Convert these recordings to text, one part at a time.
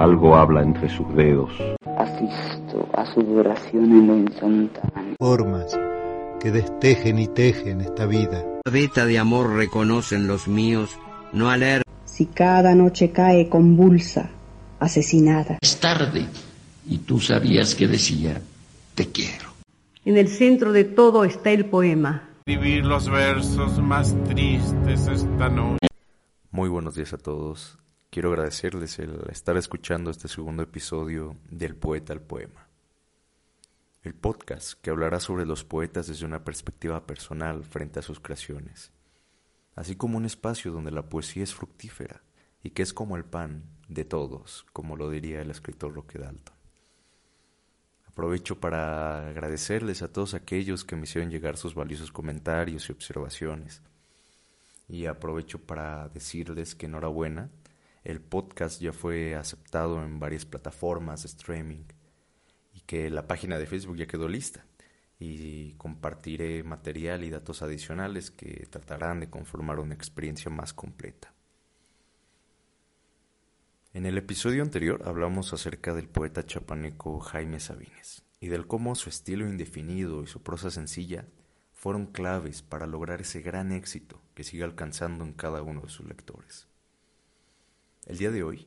Algo habla entre sus dedos. Asisto a su duración en lo instantáneo. Formas que destejen y tejen esta vida. Veta de amor reconocen los míos, no aler. Si cada noche cae convulsa, asesinada. Es tarde y tú sabías que decía, te quiero. En el centro de todo está el poema. Vivir los versos más tristes esta noche. Muy buenos días a todos. Quiero agradecerles el estar escuchando este segundo episodio del Poeta al Poema. El podcast que hablará sobre los poetas desde una perspectiva personal frente a sus creaciones, así como un espacio donde la poesía es fructífera y que es como el pan de todos, como lo diría el escritor Roque Dalton. Aprovecho para agradecerles a todos aquellos que me hicieron llegar sus valiosos comentarios y observaciones. Y aprovecho para decirles que enhorabuena, el podcast ya fue aceptado en varias plataformas de streaming y que la página de Facebook ya quedó lista. Y compartiré material y datos adicionales que tratarán de conformar una experiencia más completa. En el episodio anterior hablamos acerca del poeta chapaneco Jaime Sabines y del cómo su estilo indefinido y su prosa sencilla fueron claves para lograr ese gran éxito que sigue alcanzando en cada uno de sus lectores. El día de hoy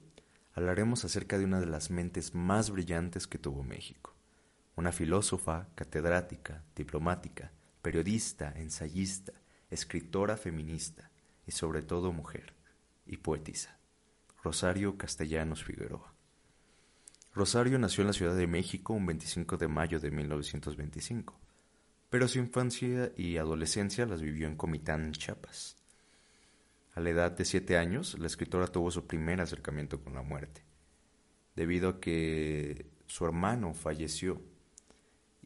hablaremos acerca de una de las mentes más brillantes que tuvo México, una filósofa, catedrática, diplomática, periodista, ensayista, escritora feminista y sobre todo mujer y poetisa. Rosario Castellanos Figueroa. Rosario nació en la Ciudad de México un 25 de mayo de 1925, pero su infancia y adolescencia las vivió en Comitán, Chiapas. A la edad de siete años, la escritora tuvo su primer acercamiento con la muerte, debido a que su hermano falleció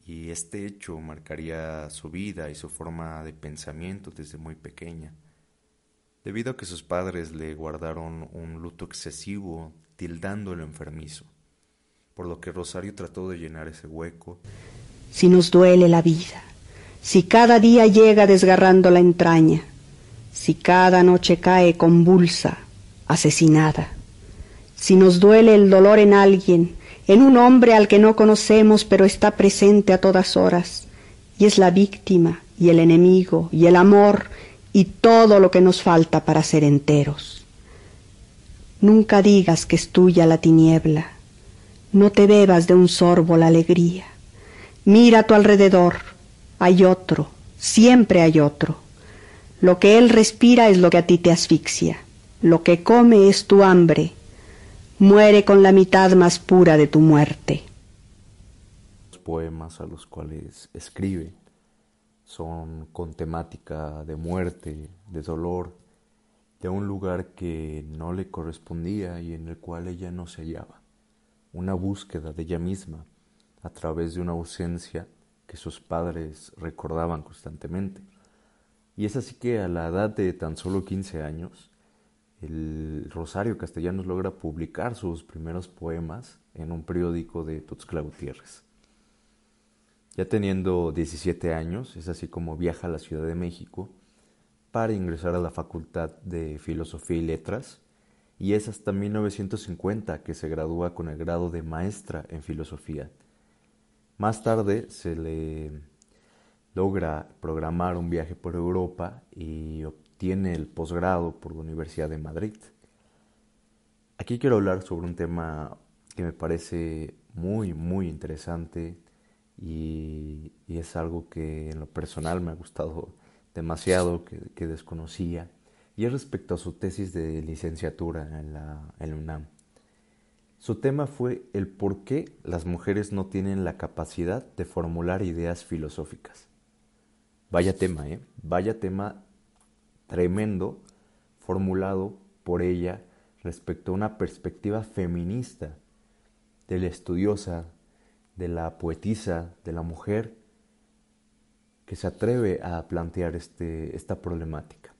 y este hecho marcaría su vida y su forma de pensamiento desde muy pequeña debido a que sus padres le guardaron un luto excesivo, tildándolo enfermizo, por lo que Rosario trató de llenar ese hueco. Si nos duele la vida, si cada día llega desgarrando la entraña, si cada noche cae convulsa, asesinada, si nos duele el dolor en alguien, en un hombre al que no conocemos pero está presente a todas horas, y es la víctima, y el enemigo, y el amor, y todo lo que nos falta para ser enteros. Nunca digas que es tuya la tiniebla, no te bebas de un sorbo la alegría. Mira a tu alrededor, hay otro, siempre hay otro. Lo que él respira es lo que a ti te asfixia, lo que come es tu hambre. Muere con la mitad más pura de tu muerte. Los poemas a los cuales escribe son con temática de muerte, de dolor, de un lugar que no le correspondía y en el cual ella no se hallaba, una búsqueda de ella misma a través de una ausencia que sus padres recordaban constantemente. Y es así que a la edad de tan solo 15 años, el Rosario Castellanos logra publicar sus primeros poemas en un periódico de Tuxtla Gutiérrez. Ya teniendo 17 años, es así como viaja a la Ciudad de México para ingresar a la Facultad de Filosofía y Letras y es hasta 1950 que se gradúa con el grado de maestra en filosofía. Más tarde se le logra programar un viaje por Europa y obtiene el posgrado por la Universidad de Madrid. Aquí quiero hablar sobre un tema que me parece muy, muy interesante y, es algo que en lo personal me ha gustado demasiado, que, desconocía, y es respecto a su tesis de licenciatura en la, en la UNAM. Su tema fue el por qué las mujeres no tienen la capacidad de formular ideas filosóficas. Vaya tema, ¿eh? Vaya tema tremendo formulado por ella respecto a una perspectiva feminista de la estudiosa, de la poetisa, de la mujer que se atreve a plantear este, esta problemática.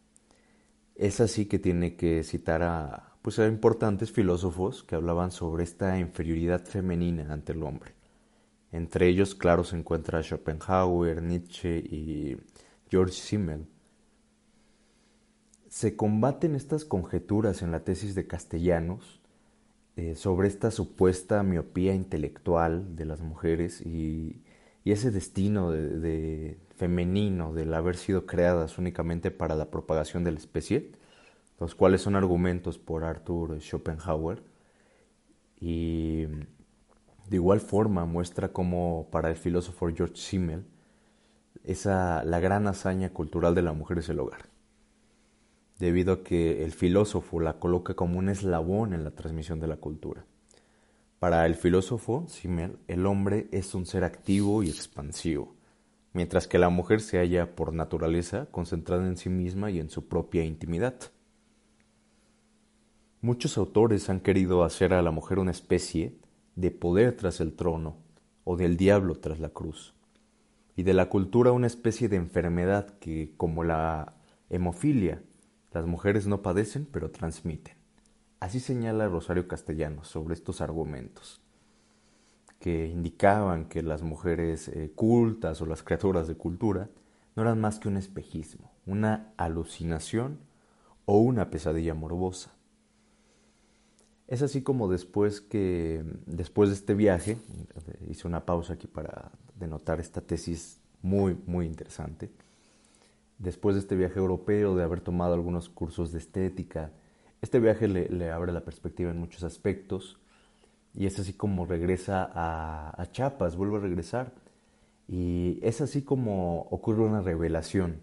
Es así que tiene que citar a, pues, a importantes filósofos que hablaban sobre esta inferioridad femenina ante el hombre. Entre ellos, claro, se encuentra Schopenhauer, Nietzsche y George Simmel. Se combaten estas conjeturas en la tesis de Castellanos eh, sobre esta supuesta miopía intelectual de las mujeres y, ese destino de, femenino del haber sido creadas únicamente para la propagación de la especie, los cuales son argumentos por Arthur Schopenhauer. Y de igual forma muestra cómo para el filósofo George Simmel esa, la gran hazaña cultural de la mujer es el hogar, debido a que el filósofo la coloca como un eslabón en la transmisión de la cultura. Para el filósofo Simmel, el hombre es un ser activo y expansivo, mientras que la mujer se halla por naturaleza concentrada en sí misma y en su propia intimidad. Muchos autores han querido hacer a la mujer una especie de poder tras el trono o del diablo tras la cruz y de la cultura una especie de enfermedad que, como la hemofilia, las mujeres no padecen pero transmiten. Así señala Rosario Castellanos sobre estos argumentos, que indicaban que las mujeres eh, cultas o las criaturas de cultura no eran más que un espejismo, una alucinación o una pesadilla morbosa. Es así como después que, después de este viaje, hice una pausa aquí para denotar esta tesis muy, muy interesante. Después de este viaje europeo, de haber tomado algunos cursos de estética, este viaje le, abre la perspectiva en muchos aspectos y es así como regresa a, a Chiapas, vuelve a regresar. Y es así como ocurre una revelación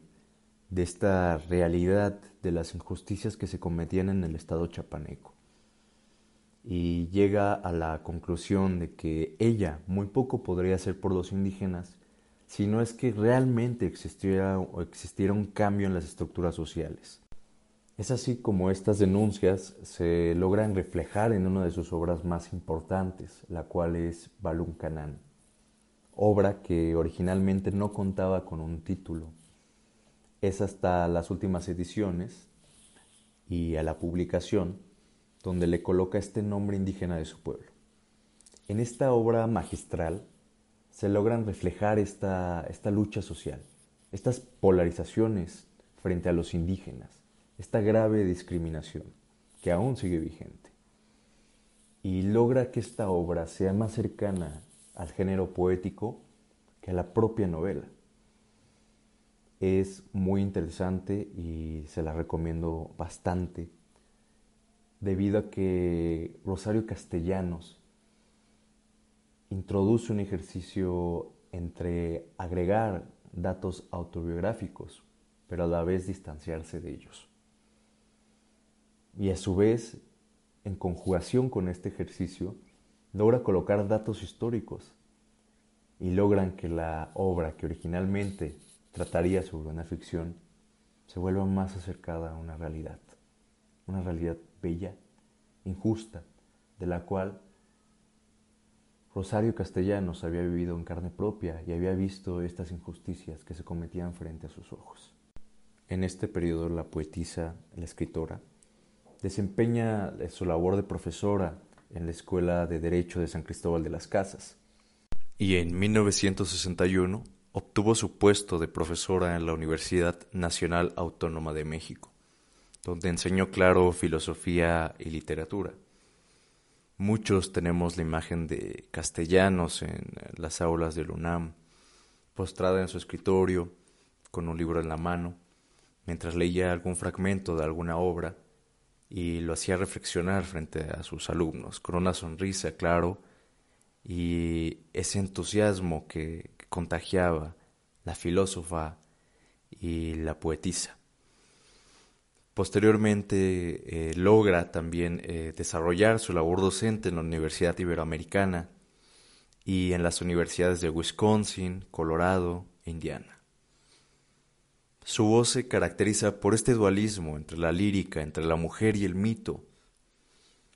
de esta realidad de las injusticias que se cometían en el estado chapaneco y llega a la conclusión de que ella muy poco podría hacer por los indígenas si no es que realmente existiera, existiera un cambio en las estructuras sociales. Es así como estas denuncias se logran reflejar en una de sus obras más importantes, la cual es Balún Canán, obra que originalmente no contaba con un título. Es hasta las últimas ediciones y a la publicación donde le coloca este nombre indígena de su pueblo. En esta obra magistral se logran reflejar esta, esta lucha social, estas polarizaciones frente a los indígenas, esta grave discriminación que aún sigue vigente. Y logra que esta obra sea más cercana al género poético que a la propia novela. Es muy interesante y se la recomiendo bastante debido a que Rosario Castellanos introduce un ejercicio entre agregar datos autobiográficos, pero a la vez distanciarse de ellos. Y a su vez, en conjugación con este ejercicio, logra colocar datos históricos y logran que la obra que originalmente trataría sobre una ficción se vuelva más acercada a una realidad, una realidad bella, injusta, de la cual Rosario Castellanos había vivido en carne propia y había visto estas injusticias que se cometían frente a sus ojos. En este periodo la poetisa, la escritora, desempeña su labor de profesora en la Escuela de Derecho de San Cristóbal de las Casas y en 1961 obtuvo su puesto de profesora en la Universidad Nacional Autónoma de México donde enseñó claro filosofía y literatura. Muchos tenemos la imagen de castellanos en las aulas del UNAM, postrada en su escritorio, con un libro en la mano, mientras leía algún fragmento de alguna obra y lo hacía reflexionar frente a sus alumnos, con una sonrisa, claro, y ese entusiasmo que, contagiaba la filósofa y la poetisa. Posteriormente eh, logra también eh, desarrollar su labor docente en la Universidad Iberoamericana y en las universidades de Wisconsin, Colorado e Indiana. Su voz se caracteriza por este dualismo entre la lírica, entre la mujer y el mito,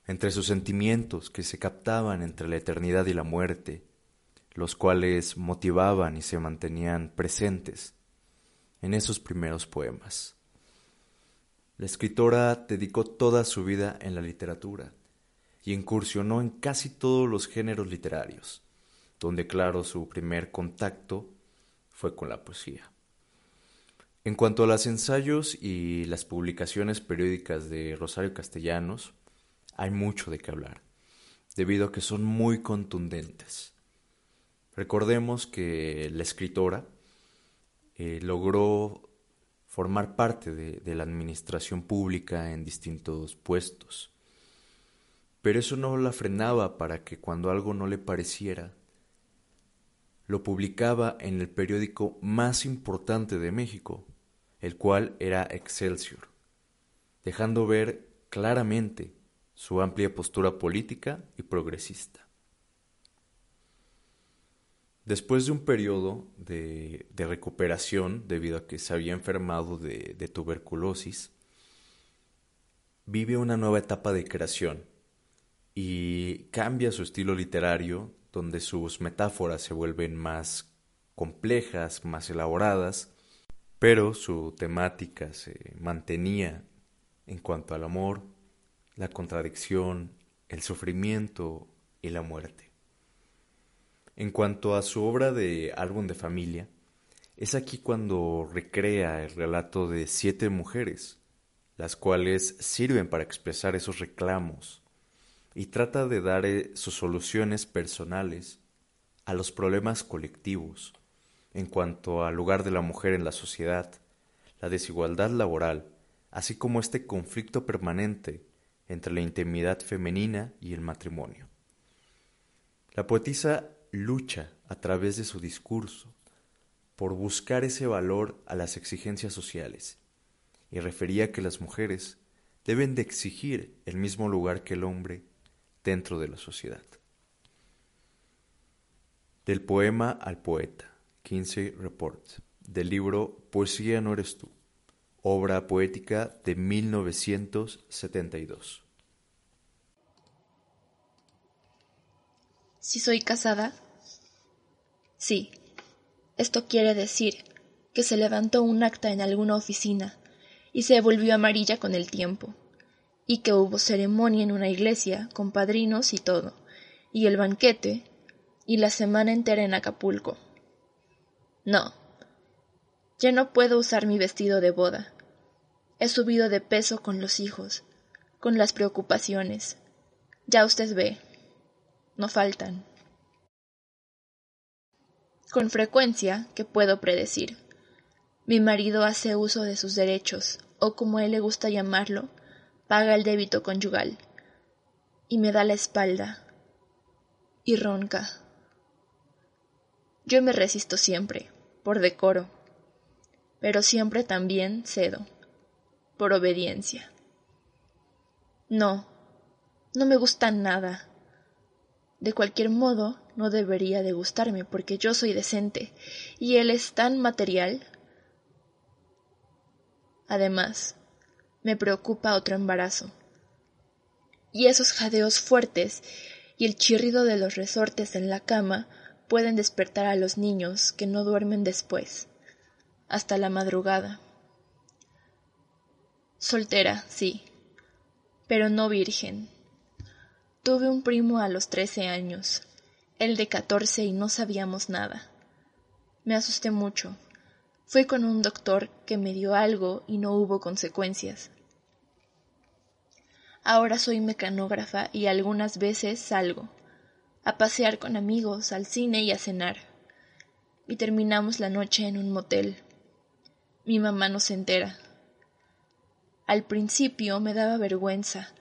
entre sus sentimientos que se captaban entre la eternidad y la muerte, los cuales motivaban y se mantenían presentes en esos primeros poemas. La escritora dedicó toda su vida en la literatura y incursionó en casi todos los géneros literarios, donde claro su primer contacto fue con la poesía. En cuanto a los ensayos y las publicaciones periódicas de Rosario Castellanos, hay mucho de qué hablar. debido a que son muy contundentes. Recordemos que la escritora eh, logró formar parte de la administración pública en distintos puestos, pero eso no la frenaba para que cuando algo no le pareciera, lo publicaba en el periódico más importante de México, el cual era Excelsior, dejando ver claramente su amplia postura política y progresista. Después de un periodo de, recuperación debido a que se había enfermado de, de tuberculosis, vive una nueva etapa de creación y cambia su estilo literario donde sus metáforas se vuelven más complejas, más elaboradas, pero su temática se mantenía en cuanto al amor, la contradicción, el sufrimiento y la muerte. En cuanto a su obra de álbum de familia, es aquí cuando recrea el relato de siete mujeres, las cuales sirven para expresar esos reclamos y trata de dar eh, sus soluciones personales a los problemas colectivos en cuanto al lugar de la mujer en la sociedad, la desigualdad laboral, así como este conflicto permanente entre la intimidad femenina y el matrimonio. La poetisa lucha a través de su discurso por buscar ese valor a las exigencias sociales y refería que las mujeres deben de exigir el mismo lugar que el hombre dentro de la sociedad. Del poema al poeta, 15 Report, del libro Poesía no eres tú, obra poética de 1972. Si soy casada, sí. Esto quiere decir que se levantó un acta en alguna oficina y se volvió amarilla con el tiempo, y que hubo ceremonia en una iglesia con padrinos y todo, y el banquete, y la semana entera en Acapulco. No, ya no puedo usar mi vestido de boda. He subido de peso con los hijos, con las preocupaciones. Ya usted ve, no faltan. Con frecuencia, que puedo predecir, mi marido hace uso de sus derechos, o como él le gusta llamarlo, paga el débito conyugal, y me da la espalda, y ronca. Yo me resisto siempre, por decoro pero siempre también cedo, por obediencia. No, no me gusta nada. De cualquier modo, no debería de gustarme porque yo soy decente y él es tan material. Además, me preocupa otro embarazo. Y esos jadeos fuertes y el chirrido de los resortes en la cama pueden despertar a los niños que no duermen después hasta la madrugada. Soltera, sí, pero no virgen. Tuve un primo a los trece años, él de catorce y no sabíamos nada. Me asusté mucho. Fui con un doctor que me dio algo y no hubo consecuencias. Ahora soy mecanógrafa y algunas veces salgo a pasear con amigos, al cine y a cenar. Y terminamos la noche en un motel. Mi mamá no se entera. Al principio me daba vergüenza,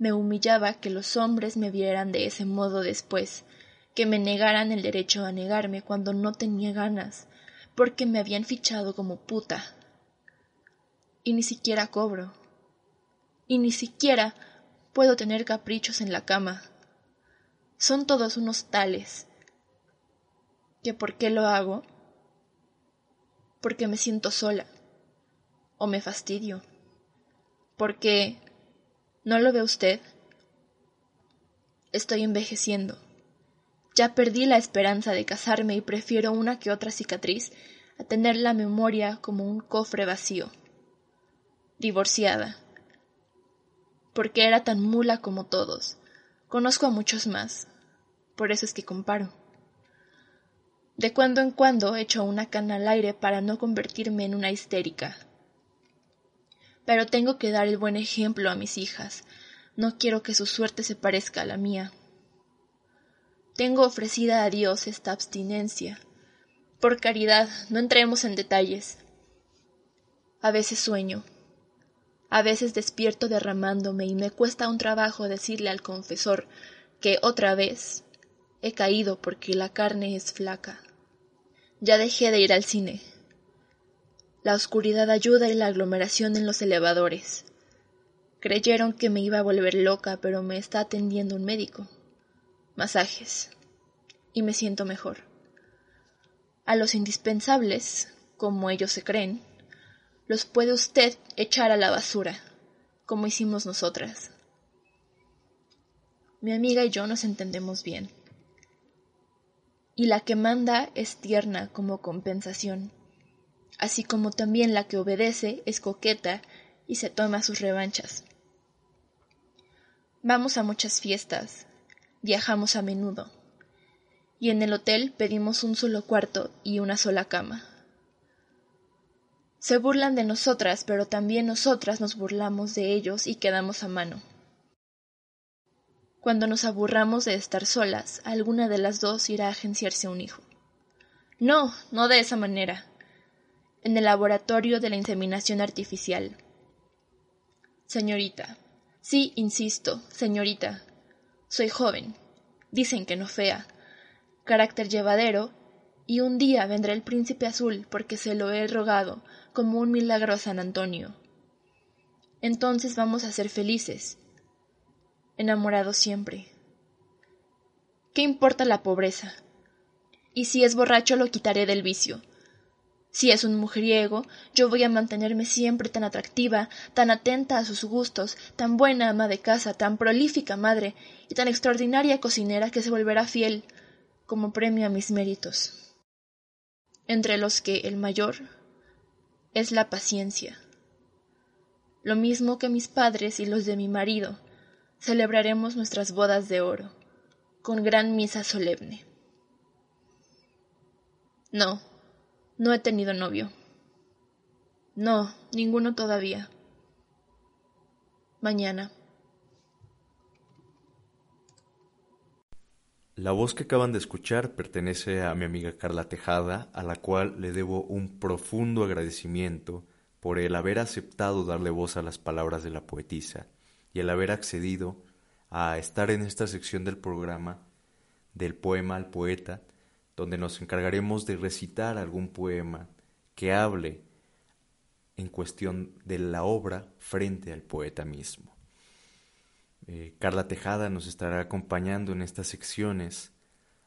me humillaba que los hombres me vieran de ese modo después, que me negaran el derecho a negarme cuando no tenía ganas, porque me habían fichado como puta. Y ni siquiera cobro. Y ni siquiera puedo tener caprichos en la cama. Son todos unos tales. ¿Que por qué lo hago? porque me siento sola o me fastidio, porque ¿no lo ve usted? Estoy envejeciendo. Ya perdí la esperanza de casarme y prefiero una que otra cicatriz a tener la memoria como un cofre vacío. Divorciada. Porque era tan mula como todos. Conozco a muchos más. Por eso es que comparo. De cuando en cuando echo una cana al aire para no convertirme en una histérica. Pero tengo que dar el buen ejemplo a mis hijas. No quiero que su suerte se parezca a la mía. tengo ofrecida a Dios esta abstinencia. Por caridad, no entremos en detalles. A veces sueño, a veces despierto derramándome y me cuesta un trabajo decirle al confesor que otra vez he caído porque la carne es flaca. Ya dejé de ir al cine. La oscuridad ayuda y la aglomeración en los elevadores. Creyeron que me iba a volver loca, pero me está atendiendo un médico. Masajes. Y me siento mejor. A los indispensables, como ellos se creen, los puede usted echar a la basura, como hicimos nosotras. Mi amiga y yo nos entendemos bien. Y la que manda es tierna como compensación, así como también la que obedece es coqueta y se toma sus revanchas. Vamos a muchas fiestas, viajamos a menudo, y en el hotel pedimos un solo cuarto y una sola cama. Se burlan de nosotras, pero también nosotras nos burlamos de ellos y quedamos a mano. Cuando nos aburramos de estar solas, alguna de las dos irá a agenciarse un hijo. No, no de esa manera. En el laboratorio de la inseminación artificial. Señorita, Sí, insisto, señorita. Soy joven. Dicen que no fea. Carácter llevadero. Y un día vendrá el príncipe azul porque se lo he rogado como un milagro a San Antonio. Entonces vamos a ser felices. Enamorados siempre. ¿Qué importa la pobreza? Y si es borracho lo quitaré del vicio. Si es un mujeriego, yo voy a mantenerme siempre tan atractiva, tan atenta a sus gustos, tan buena ama de casa, tan prolífica madre y tan extraordinaria cocinera que se volverá fiel como premio a mis méritos. Entre los que el mayor es la paciencia. Lo mismo que mis padres y los de mi marido, celebraremos nuestras bodas de oro, con gran misa solemne. No, no he tenido novio. No, ninguno todavía. Mañana. La voz que acaban de escuchar pertenece a mi amiga Carla Tejada, a la cual le debo un profundo agradecimiento por el haber aceptado darle voz a las palabras de la poetisa y el haber accedido a estar en esta sección del programa del poema al poeta donde nos encargaremos de recitar algún poema que hable en cuestión de la obra frente al poeta mismo. Eh, Carla Tejada nos estará acompañando en estas secciones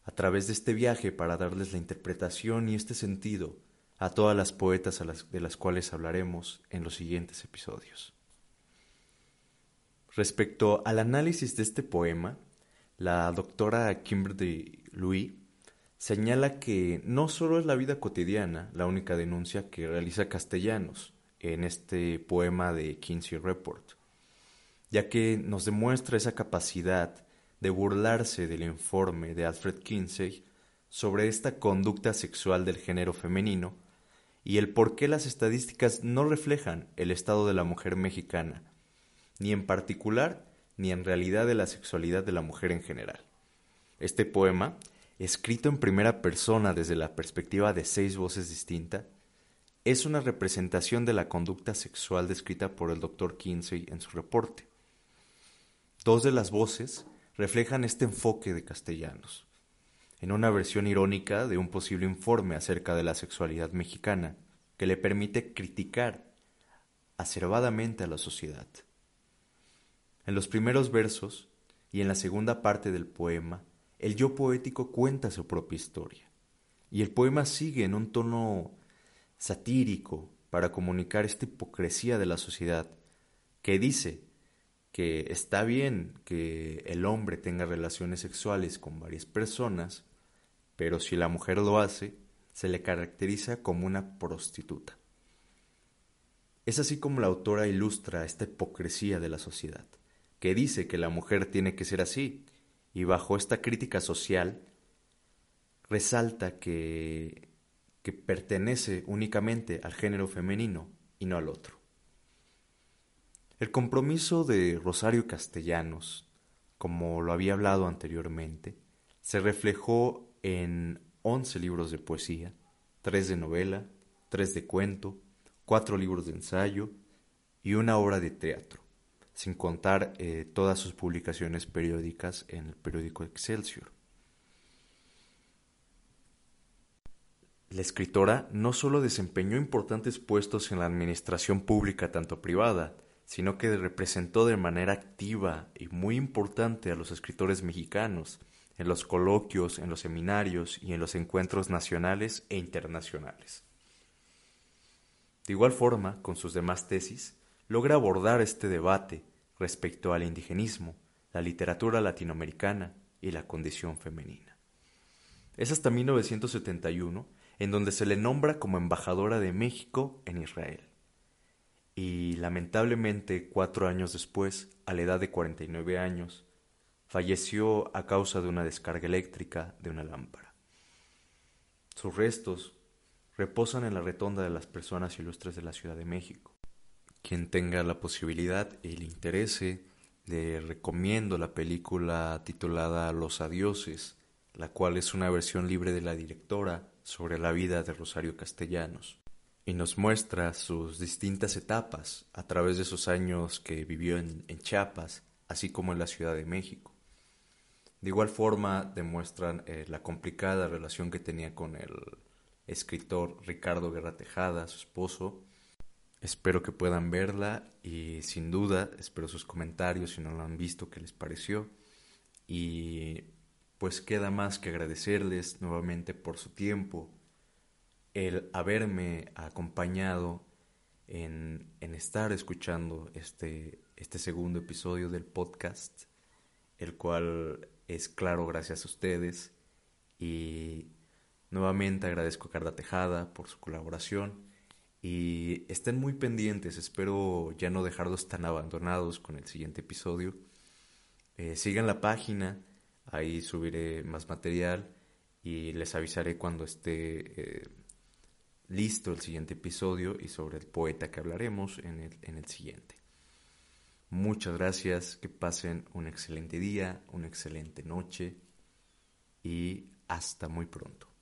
a través de este viaje para darles la interpretación y este sentido a todas las poetas de las cuales hablaremos en los siguientes episodios. Respecto al análisis de este poema, la doctora Kimberly Louis señala que no solo es la vida cotidiana la única denuncia que realiza Castellanos en este poema de Kinsey Report, ya que nos demuestra esa capacidad de burlarse del informe de Alfred Kinsey sobre esta conducta sexual del género femenino y el por qué las estadísticas no reflejan el estado de la mujer mexicana, ni en particular ni en realidad de la sexualidad de la mujer en general. Este poema escrito en primera persona desde la perspectiva de seis voces distintas, es una representación de la conducta sexual descrita por el Dr. Kinsey en su reporte. Dos de las voces reflejan este enfoque de castellanos, en una versión irónica de un posible informe acerca de la sexualidad mexicana que le permite criticar acervadamente a la sociedad. En los primeros versos y en la segunda parte del poema, el yo poético cuenta su propia historia. Y el poema sigue en un tono satírico para comunicar esta hipocresía de la sociedad, que dice que está bien que el hombre tenga relaciones sexuales con varias personas, pero si la mujer lo hace, se le caracteriza como una prostituta. Es así como la autora ilustra esta hipocresía de la sociedad, que dice que la mujer tiene que ser así, y bajo esta crítica social resalta que, pertenece únicamente al género femenino y no al otro. El compromiso de Rosario Castellanos, como lo había hablado anteriormente, se reflejó en 11 libros de poesía, 3 de novela, 3 de cuento, 4 libros de ensayo y una obra de teatro, sin contar eh, todas sus publicaciones periódicas en el periódico Excelsior. La escritora no solo desempeñó importantes puestos en la administración pública tanto privada, sino que representó de manera activa y muy importante a los escritores mexicanos en los coloquios, en los seminarios y en los encuentros nacionales e internacionales. De igual forma, con sus demás tesis, logra abordar este debate respecto al indigenismo, la literatura latinoamericana y la condición femenina. Es hasta 1971 en donde se le nombra como embajadora de México en Israel. Y lamentablemente, cuatro años después, a la edad de 49 años, falleció a causa de una descarga eléctrica de una lámpara. Sus restos reposan en la retonda de las personas ilustres de la Ciudad de México. Quien tenga la posibilidad y le interese, le recomiendo la película titulada Los Adioses, la cual es una versión libre de la directora sobre la vida de Rosario Castellanos y nos muestra sus distintas etapas a través de esos años que vivió en, Chiapas, así como en la Ciudad de México. De igual forma demuestran eh, la complicada relación que tenía con el escritor Ricardo Guerra Tejada, su esposo. Espero que puedan verla y sin duda espero sus comentarios si no lo han visto, qué les pareció. Y pues queda más que agradecerles nuevamente por su tiempo, el haberme acompañado en, estar escuchando este, este segundo episodio del podcast, el cual es claro gracias a ustedes y nuevamente agradezco a Carla Tejada por su colaboración y estén muy pendientes, espero ya no dejarlos tan abandonados con el siguiente episodio. Eh, sigan la página, ahí subiré más material y les avisaré cuando esté... Eh, listo el siguiente episodio y sobre el poeta que hablaremos en el, en el siguiente. Muchas gracias, que pasen un excelente día, una excelente noche y hasta muy pronto.